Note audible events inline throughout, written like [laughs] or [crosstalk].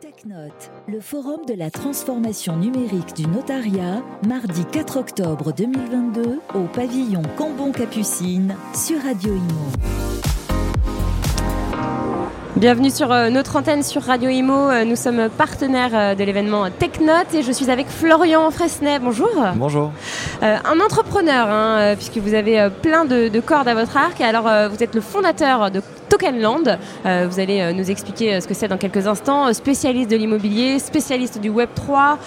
TechNote, le forum de la transformation numérique du notariat, mardi 4 octobre 2022 au pavillon Cambon-Capucine sur Radio Imo. Bienvenue sur euh, notre antenne sur Radio Imo. Euh, nous sommes partenaires euh, de l'événement TechNote et je suis avec Florian Fresnay. Bonjour. Bonjour. un entrepreneur, hein, puisque vous avez plein de, cordes à votre arc. Alors, vous êtes le fondateur de Tokenland. vous allez nous expliquer ce que c'est dans quelques instants. Spécialiste de l'immobilier, spécialiste du Web 3.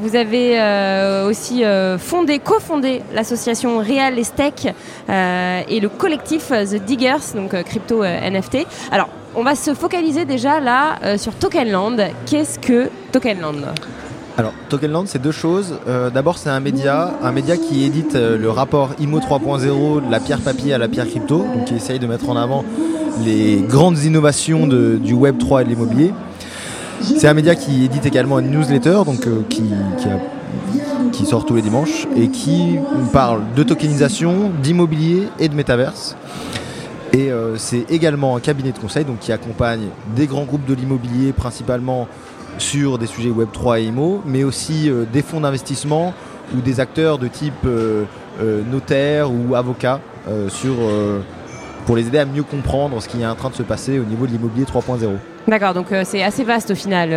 vous avez aussi fondé, cofondé l'association Real Estate et le collectif The Diggers, donc crypto NFT. Alors, on va se focaliser déjà là euh, sur Tokenland. Qu'est-ce que Tokenland? Alors, Tokenland, c'est deux choses. Euh, d'abord, c'est un média, un média qui édite euh, le rapport IMO 3.0 de la pierre papier à la pierre crypto, donc qui essaye de mettre en avant les grandes innovations du Web 3 et de l'immobilier. C'est un média qui édite également une newsletter, donc qui, qui, sort tous les dimanches et qui parle de tokenisation, d'immobilier et de métaverse. Et euh, c'est également un cabinet de conseil donc, qui accompagne des grands groupes de l'immobilier, principalement sur des sujets Web3 et IMO, mais aussi euh, des fonds d'investissement ou des acteurs de type euh, notaire ou avocat sur, pour les aider à mieux comprendre ce qui est en train de se passer au niveau de l'immobilier 3.0. D'accord, donc c'est assez vaste au final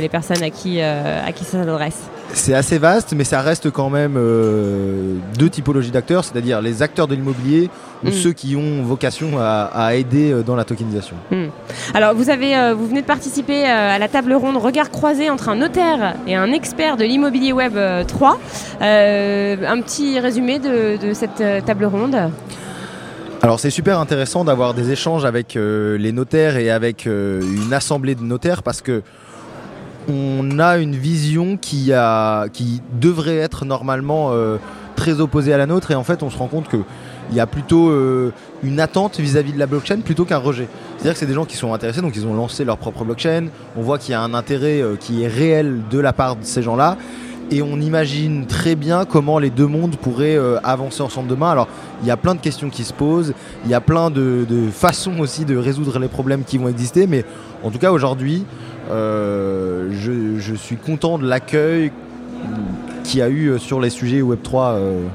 les personnes à qui, à qui ça s'adresse. C'est assez vaste, mais ça reste quand même euh, deux typologies d'acteurs, c'est-à-dire les acteurs de l'immobilier ou mm. ceux qui ont vocation à, aider euh, dans la tokenisation. Mm. Alors, vous, avez, euh, vous venez de participer à la table ronde Regard croisé entre un notaire et un expert de l'immobilier web 3. un petit résumé de, de cette table ronde alors c'est super intéressant d'avoir des échanges avec les notaires et avec une assemblée de notaires parce que on a une vision qui, a, qui devrait être normalement euh, très opposée à la nôtre et en fait on se rend compte qu'il y a plutôt euh, une attente vis-à-vis de la blockchain plutôt qu'un rejet. C'est-à-dire que c'est des gens qui sont intéressés, donc ils ont lancé leur propre blockchain, on voit qu'il y a un intérêt euh, qui est réel de la part de ces gens-là et on imagine très bien comment les deux mondes pourraient avancer ensemble demain. Alors, il y a plein de questions qui se posent, il y a plein de, de, façons aussi de résoudre les problèmes qui vont exister, mais en tout cas aujourd'hui, euh, je, suis content de l'accueil qu'il y a eu sur les sujets Web3 euh,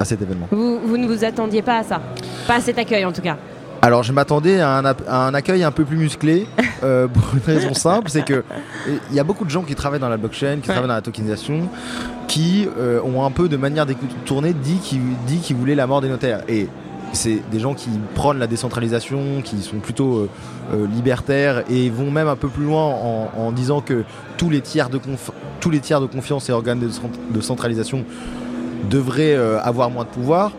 à cet événement. Vous, ne vous attendiez pas à ça? Pas à cet accueil en tout cas? Alors je m'attendais à, un accueil un peu plus musclé euh, pour une raison simple, c'est que il y a beaucoup de gens qui travaillent dans la blockchain, qui travaillent dans la tokenisation, qui ont un peu de manière tourner dit qu'ils voulaient la mort des notaires. Et c'est des gens qui prônent la décentralisation, qui sont plutôt euh, euh, libertaires et vont même un peu plus loin en, disant que tous les, tiers de tous les tiers de confiance et organes de, centralisation devraient euh, avoir moins de pouvoir.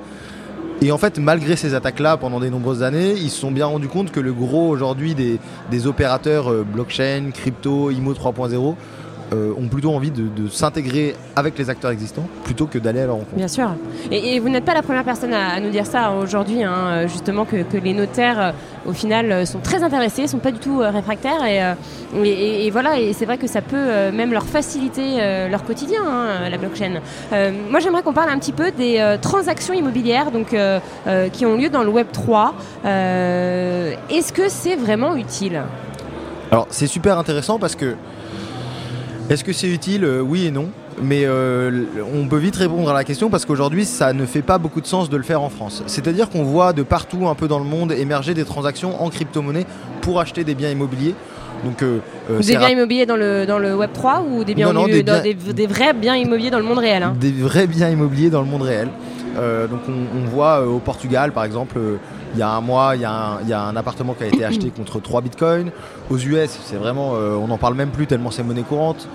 Et en fait, malgré ces attaques-là, pendant des nombreuses années, ils se sont bien rendus compte que le gros aujourd'hui des, des opérateurs blockchain, crypto, IMO 3.0 euh, ont plutôt envie de, s'intégrer avec les acteurs existants plutôt que d'aller à leur rencontre. Bien sûr. Et, vous n'êtes pas la première personne à, nous dire ça aujourd'hui, hein, justement, que, les notaires, euh, au final, euh, sont très intéressés, ne sont pas du tout réfractaires. Et, et, voilà, et c'est vrai que ça peut même leur faciliter leur quotidien, hein, la blockchain. moi, j'aimerais qu'on parle un petit peu des transactions immobilières donc, qui ont lieu dans le Web 3. Est-ce que c'est vraiment utile? Alors, c'est super intéressant parce que est-ce que c'est utile? Euh, Oui et non. Mais euh, on peut vite répondre à la question parce qu'aujourd'hui, ça ne fait pas beaucoup de sens de le faire en France. C'est-à-dire qu'on voit de partout un peu dans le monde émerger des transactions en crypto-monnaie pour acheter des biens immobiliers. Donc, euh, des biens immobiliers dans le, dans le Web 3 ou des, biens des, vrais biens immobiliers dans le monde réel hein Des vrais biens immobiliers dans le monde réel. donc on, voit au Portugal par exemple il y a un mois, il y, a un, appartement qui a été [clears throat] acheté contre 3 bitcoins. Aux US, c'est vraiment, euh, on n'en parle même plus tellement c'est monnaie courante.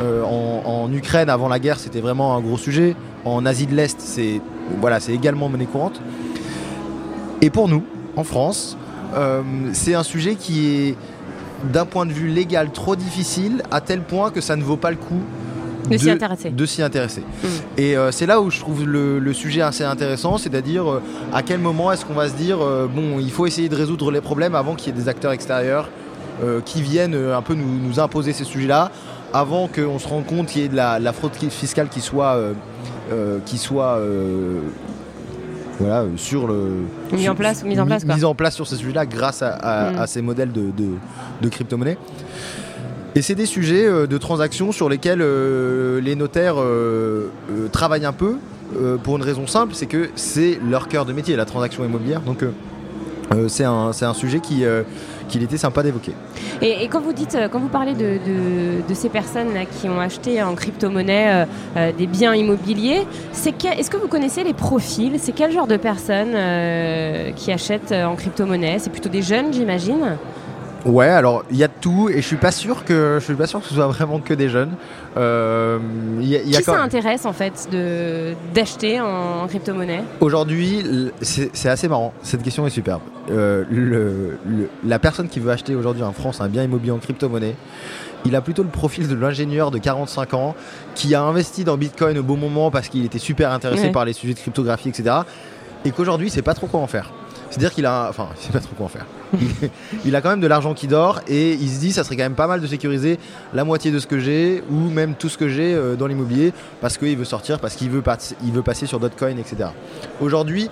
Euh, en, Ukraine, avant la guerre, c'était vraiment un gros sujet. En Asie de l'Est, c'est voilà, c'est également monnaie courante. Et pour nous, en France, euh, c'est un sujet qui est d'un point de vue légal trop difficile à tel point que ça ne vaut pas le coup de, s'y intéresser. De s'y intéresser. Mm. Et euh, c'est là où je trouve le, sujet assez intéressant, c'est-à-dire euh, à quel moment est-ce qu'on va se dire, euh, bon, il faut essayer de résoudre les problèmes avant qu'il y ait des acteurs extérieurs qui viennent un peu nous, imposer ces sujets-là, avant qu'on se rende compte qu'il y ait de la, fraude fiscale qui soit, qui soit voilà, sur le mis en place, mise en place, mise en place sur ces sujets-là grâce à, mm. ces modèles de, de, de crypto-monnaie. Et c'est des sujets euh, de transactions sur lesquels euh, les notaires euh, travaillent un peu pour une raison simple, c'est que c'est leur cœur de métier, la transaction immobilière. Donc c'est un, un sujet qui, qu'il était sympa d'évoquer. Et, quand vous dites, quand vous parlez de, de- ces personnes qui ont acheté en crypto-monnaie des biens immobiliers, c'est est-ce que vous connaissez les profils? C'est quel genre de personnes qui achètent en crypto-monnaie? C'est plutôt des jeunes, j'imagine? Ouais, alors il y a de tout et je suis pas sûr que je suis pas sûr que ce soit vraiment que des jeunes. Euh, y a- il y a Qui quand- ça intéresse en fait de d'acheter en, crypto-monnaie? Aujourd'hui, c'est c'est assez marrant. Cette question est superbe. Euh, le- le- la personne qui veut acheter aujourd'hui en France un bien immobilier en crypto-monnaie, il a plutôt le profil de l'ingénieur de 45 ans qui a investi dans Bitcoin au bon moment parce qu'il était super intéressé Ouais. par les sujets de cryptographie, etc. Et qu'aujourd'hui, il sait pas trop quoi en faire. C'est-à-dire qu'il a, enfin, [laughs] il sait pas trop quoi en faire. Il- a quand même de l'argent qui dort et il se dit, ça serait quand même pas mal de sécuriser la moitié de ce que j'ai ou même tout ce que j'ai euh, dans l'immobilier parce qu'il veut sortir, parce qu'il veut, veut passer sur d'autres coins, etc. Aujourd'hui,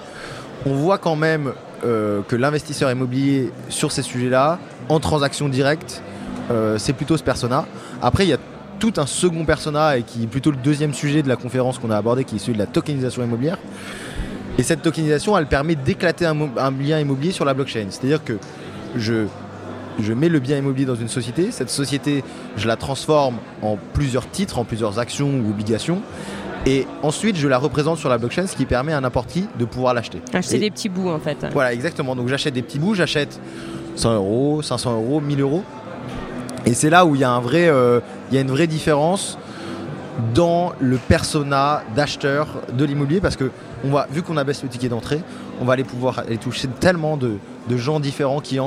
on voit quand même euh, que l'investisseur immobilier sur ces sujets-là, en transaction directe, euh, c'est plutôt ce persona. Après, il y a tout un second persona et qui est plutôt le deuxième sujet de la conférence qu'on a abordé, qui est celui de la tokenisation immobilière. Et cette tokenisation, elle permet d'éclater un, bien immobilier sur la blockchain. C'est-à-dire que je, je mets le bien immobilier dans une société, cette société, je la transforme en plusieurs titres, en plusieurs actions ou obligations, et ensuite je la représente sur la blockchain, ce qui permet à n'importe qui de pouvoir l'acheter. Acheter Et- des petits bouts en fait. voilà, exactement. Donc j'achète des petits bouts, j'achète 100 euros, 500 euros, 1000 euros. Et c'est là où il y a un vrai, euh, il y a une vraie différence dans le persona d'acheteur de l'immobilier parce que on va, vu qu'on abaisse le ticket d'entrée, on va aller pouvoir aller toucher tellement de, de gens différents qui,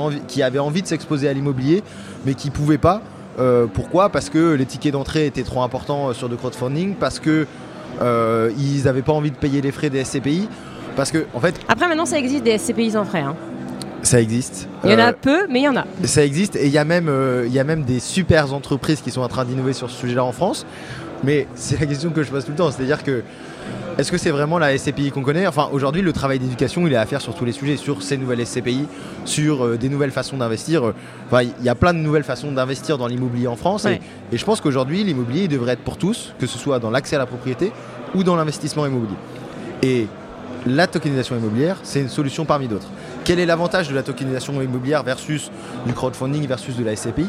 avaient envie de s'exposer à l'immobilier mais qui pouvaient pas. Euh, pourquoi? Parce que les tickets d'entrée étaient trop importants euh, sur le crowdfunding, parce que euh, ils n'avaient pas envie de payer les frais des SCPI, parce que en fait Après maintenant ça existe des SCPI sans frais. hein. ça existe. Il y en Euh, a peu, mais il y en a. ça existe et il y, a même, euh, il y a même des super entreprises qui sont en train d'innover sur ce sujet-là en France. Mais c'est la question que je pose tout le temps. C'est-à-dire que est-ce que c'est vraiment la SCPI qu'on connaît? Enfin, aujourd'hui, le travail d'éducation, il est à faire sur tous les sujets, sur ces nouvelles SCPI, sur euh, des nouvelles façons d'investir. Enfin, il y a plein de nouvelles façons d'investir dans l'immobilier en France. Ouais. Et, et je pense qu'aujourd'hui, l'immobilier il devrait être pour tous, que ce soit dans l'accès à la propriété ou dans l'investissement immobilier. Et la tokenisation immobilière, c'est une solution parmi d'autres. Quel est l'avantage de la tokenisation immobilière versus du crowdfunding versus de la SCPI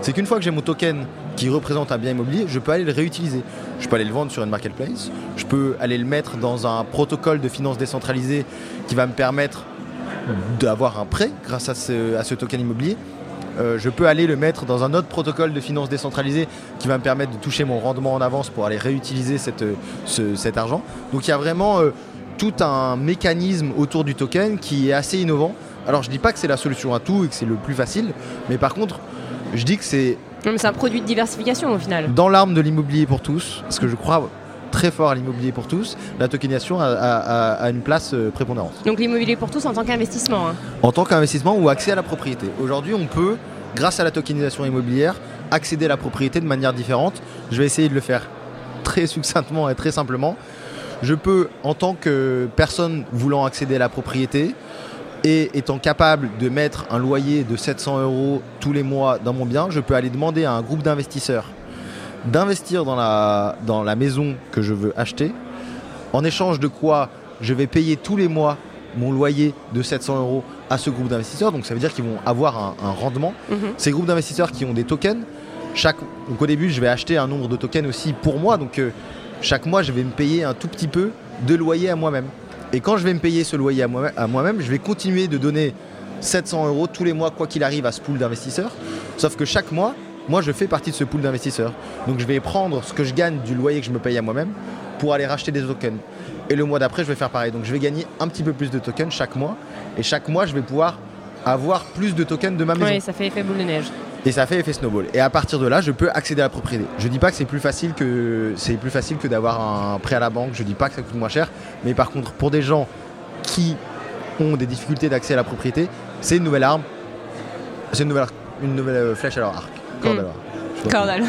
C'est qu'une fois que j'ai mon token qui représente un bien immobilier, je peux aller le réutiliser. Je peux aller le vendre sur une marketplace, je peux aller le mettre dans un protocole de finance décentralisé qui va me permettre d'avoir un prêt grâce à ce, token immobilier. Euh, je peux aller le mettre dans un autre protocole de finance décentralisé qui va me permettre de toucher mon rendement en avance pour aller réutiliser cet argent. Donc il y a vraiment euh, tout un mécanisme autour du token qui est assez innovant. Alors je dis pas que c'est la solution à tout et que c'est le plus facile, mais par contre je dis que c'est C'est un produit de diversification au final. dans l'arme de l'immobilier pour tous, parce que je crois très fort à l'immobilier pour tous, la tokenisation a, a- a- a une place euh, prépondérante Donc l'immobilier pour tous en tant qu'investissement. hein. en tant qu'investissement ou accès à la propriété. Aujourd'hui, on peut, grâce à la tokenisation immobilière, accéder à la propriété de manière différente. Je vais essayer de le faire très succinctement et très simplement. Je peux, en tant que personne voulant accéder à la propriété et étant capable de mettre un loyer de 700 euros tous les mois dans mon bien, je peux aller demander à un groupe d'investisseurs d'investir dans la, dans la maison que je veux acheter, en échange de quoi je vais payer tous les mois mon loyer de 700 euros à ce groupe d'investisseurs. Donc ça veut dire qu'ils vont avoir un, un rendement. Mhm. Ces groupes d'investisseurs qui ont des tokens, chaque, donc au début je vais acheter un nombre de tokens aussi pour moi. Donc euh, chaque mois je vais me payer un tout petit peu de loyer à moi-même. Et quand je vais me payer ce loyer à moi- à moi-même, je vais continuer de donner 700 euros tous les mois quoi qu'il arrive à ce pool d'investisseurs. Sauf que chaque mois, moi je fais partie de ce pool d'investisseurs. Donc je vais prendre ce que je gagne du loyer que je me paye à moi-même pour aller racheter des tokens. Et le mois d'après, je vais faire pareil. Donc je vais gagner un petit peu plus de tokens chaque mois. Et chaque mois, je vais pouvoir avoir plus de tokens de ma maison. Oui, ça fait effet boule de neige. Et ça fait effet snowball. Et à partir de là, je peux accéder à la propriété. Je dis pas que c'est plus facile que c'est plus facile que d'avoir un prêt à la banque. Je dis pas que ça coûte moins cher. Mais par contre, pour des gens qui ont des difficultés d'accès à la propriété, c'est une nouvelle arme. C'est une nouvelle, une nouvelle euh, flèche à leur arc. Corde Mm. à leur arc. Cordal.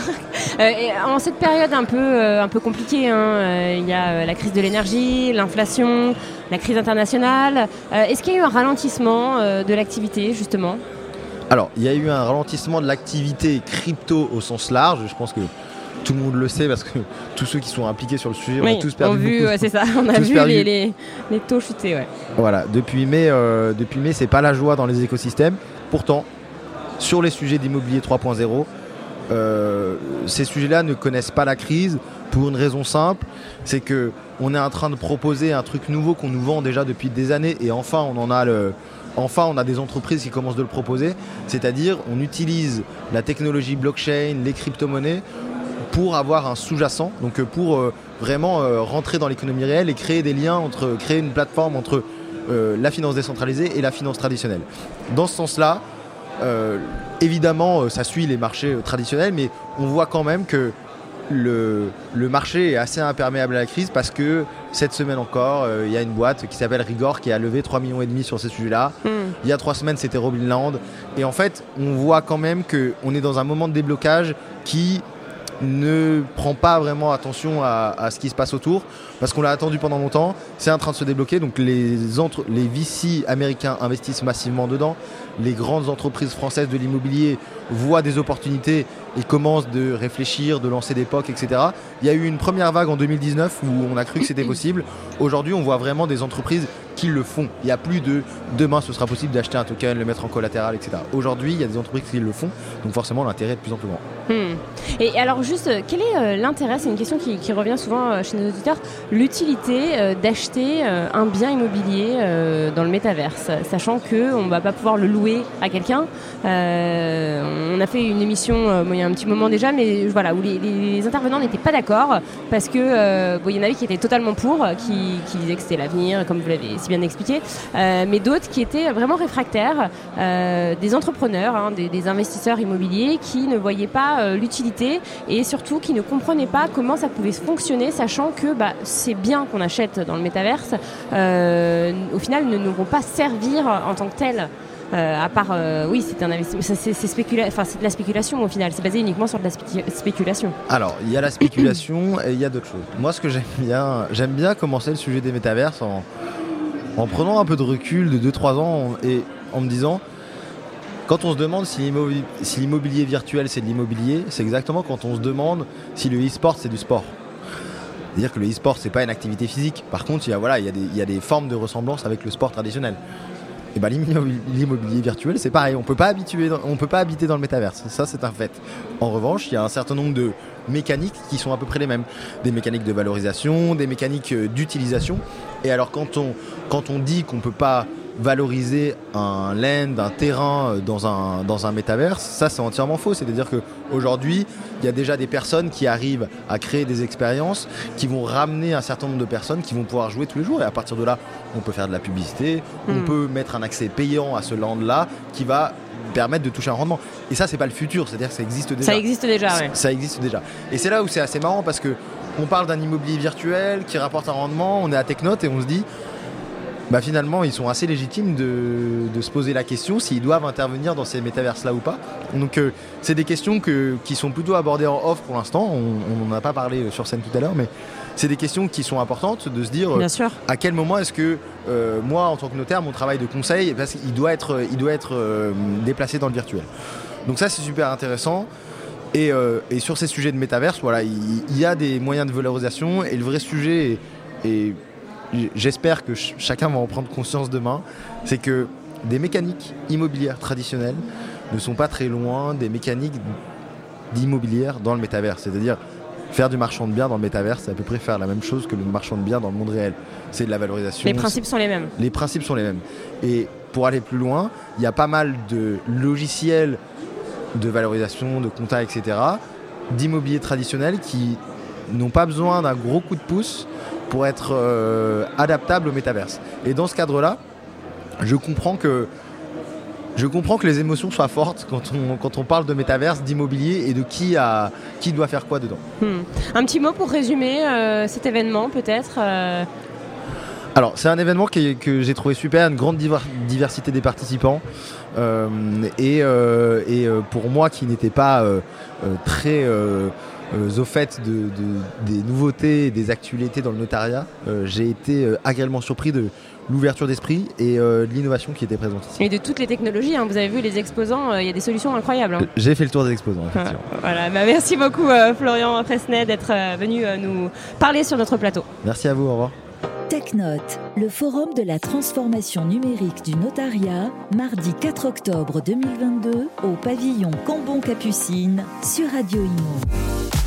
Euh, et en cette période un peu, euh, un peu compliquée, hein, euh, il y a la crise de l'énergie, l'inflation, la crise internationale. Est-ce qu'il y a eu un ralentissement de l'activité justement? Alors, il y a eu un ralentissement de l'activité crypto au sens large. Je pense que tout le monde le sait parce que tous ceux qui sont impliqués sur le sujet ont tous perdu vu, beaucoup. c'est ça, on a vu [laughs] les, les, les, taux chuter. Ouais. Voilà, depuis mai, euh, depuis mai, c'est pas la joie dans les écosystèmes. Pourtant, sur les sujets d'immobilier 3.0, euh, ces sujets-là ne connaissent pas la crise pour une raison simple, c'est que on est en train de proposer un truc nouveau qu'on nous vend déjà depuis des années et enfin on en a le, enfin on a des entreprises qui commencent de le proposer, c'est-à-dire on utilise la technologie blockchain, les crypto-monnaies pour avoir un sous-jacent, donc pour euh, vraiment euh, rentrer dans l'économie réelle et créer des liens entre, créer une plateforme entre euh, la finance décentralisée et la finance traditionnelle. Dans ce sens-là, évidemment, ça suit les marchés traditionnels, mais on voit quand même que le, le, marché est assez imperméable à la crise parce que cette semaine encore, il y a une boîte qui s'appelle Rigor qui a levé 3,5 millions et demi sur ces sujets-là. Hmm. Il y a trois semaines, c'était Robin Land. Et en fait, on voit quand même qu'on est dans un moment de déblocage qui ne prend pas vraiment attention à, ce qui se passe autour parce qu'on l'a attendu pendant longtemps. C'est en train de se débloquer. Donc les, entre, les VC américains investissent massivement dedans. Les grandes entreprises françaises de l'immobilier voient des opportunités et commencent de réfléchir, de lancer des POC, etc. Il y a eu une première vague en 2019 où on a cru que c'était possible. Aujourd'hui, on voit vraiment des entreprises qui le font. Il n'y a plus de demain ce sera possible d'acheter un token, le mettre en collatéral, etc. Aujourd'hui, il y a des entreprises qui le font. Donc forcément, l'intérêt est de plus en plus grand. Hmm. Et alors juste, euh, quel est euh, l'intérêt? C'est une question qui, revient souvent euh, chez nos auditeurs. L'utilité d'acheter un bien immobilier dans le métaverse, sachant qu'on ne va pas pouvoir le louer à quelqu'un. on a fait une émission il y a un petit moment déjà, mais voilà, où les, intervenants n'étaient pas d'accord parce que il y en avait qui étaient totalement pour, qui, disaient que c'était l'avenir, comme vous l'avez si bien expliqué, mais d'autres qui étaient vraiment réfractaires, des entrepreneurs, hein, des investisseurs immobiliers qui ne voyaient pas euh, l'utilité et surtout qui ne comprenaient pas comment ça pouvait fonctionner, sachant que bah, ces biens qu'on achète dans le métaverse, euh, au final, ne nous vont pas servir en tant que tels. Euh, à part, oui, c'est un investissement, c'est de la spéculation au final, c'est basé uniquement sur de la spéculation. Alors, il y a la spéculation et il y a d'autres choses. Moi, ce que j'aime bien, j'aime bien commencer le sujet des métaverses en, en prenant un peu de recul de 2-3 ans et en me disant, quand on se demande si l'immobilier virtuel c'est de l'immobilier, c'est exactement quand on se demande si le e-sport c'est du sport. C'est-à-dire que le e-sport c'est pas une activité physique. Par contre, il y a, voilà, il y a, des, formes de ressemblance avec le sport traditionnel. Et ben l'immobilier virtuel c'est pareil, on peut pas peut pas habiter dans le métaverse, ça c'est un fait. En revanche, il y a un certain nombre de mécaniques qui sont à peu près les mêmes, des mécaniques de valorisation, des mécaniques euh, d'utilisation. Et alors quand on quand on dit qu'on peut pas valoriser un land, un terrain euh, dans un, dans un métaverse, ça c'est entièrement faux. C'est-à-dire qu'aujourd'hui, il y a déjà des personnes qui arrivent à créer des expériences qui vont ramener un certain nombre de personnes qui vont pouvoir jouer tous les jours. Et à partir de là, on peut faire de la publicité, on hmm. peut mettre un accès payant à ce land-là qui va permettre de toucher un rendement. Et ça, c'est pas le futur, c'est-à-dire que ça existe déjà. Ça existe déjà, oui. Ça existe déjà. Et c'est là où c'est assez marrant parce que on parle d'un immobilier virtuel qui rapporte un rendement, on est à Technote et on se dit bah finalement ils sont assez légitimes de, se poser la question s'ils doivent intervenir dans ces métaverses là ou pas. Donc euh, c'est des questions qui sont plutôt abordées en off pour l'instant, on n'en a pas parlé sur scène tout à l'heure, mais c'est des questions qui sont importantes de se dire à quel moment est-ce que euh, moi en tant que notaire mon travail de conseil parce qu'il doit être, il doit être euh, déplacé dans le virtuel. Donc ça c'est super intéressant. Et, sur ces sujets de métaverse, voilà, il, y, a des moyens de valorisation et le vrai sujet est j'espère que chacun va en prendre conscience demain, c'est que des mécaniques immobilières traditionnelles ne sont pas très loin des mécaniques d'immobilière dans le métavers. C'est-à-dire faire du marchand de biens dans le métavers, c'est à peu près faire la même chose que le marchand de biens dans le monde réel. C'est de la valorisation. Les principes sont les mêmes. Les principes sont les mêmes. Et pour aller plus loin, il y a pas mal de logiciels de valorisation, de compta, etc., d'immobilier traditionnel qui n'ont pas besoin d'un gros coup de pouce pour être euh, adaptable au métaverse. Et dans ce cadre-là, je comprends que je comprends que les émotions soient fortes quand on, quand on parle de métaverse, d'immobilier et de qui, a, qui doit faire quoi dedans. Hmm. Un petit mot pour résumer euh, cet événement peut-être euh? Alors c'est un événement que j'ai trouvé super, une grande diversité des participants. et, et pour moi qui n'étais pas très euh, au fait de, des nouveautés et des actualités dans le notariat, euh, j'ai été euh, agréablement surpris de, l'ouverture d'esprit et euh, de l'innovation qui était présente ici. Et de toutes les technologies, hein. vous avez vu les exposants, euh, il y a des solutions incroyables. hein. J'ai fait le tour des exposants, effectivement. Voilà, bah, merci beaucoup euh, Florian Fresnay d'être euh, venu euh, nous parler sur notre plateau. Merci à vous, au revoir. TechNote, le forum de la transformation numérique du notariat, mardi 4 octobre 2022 au pavillon Cambon-Capucine sur Radio Imo.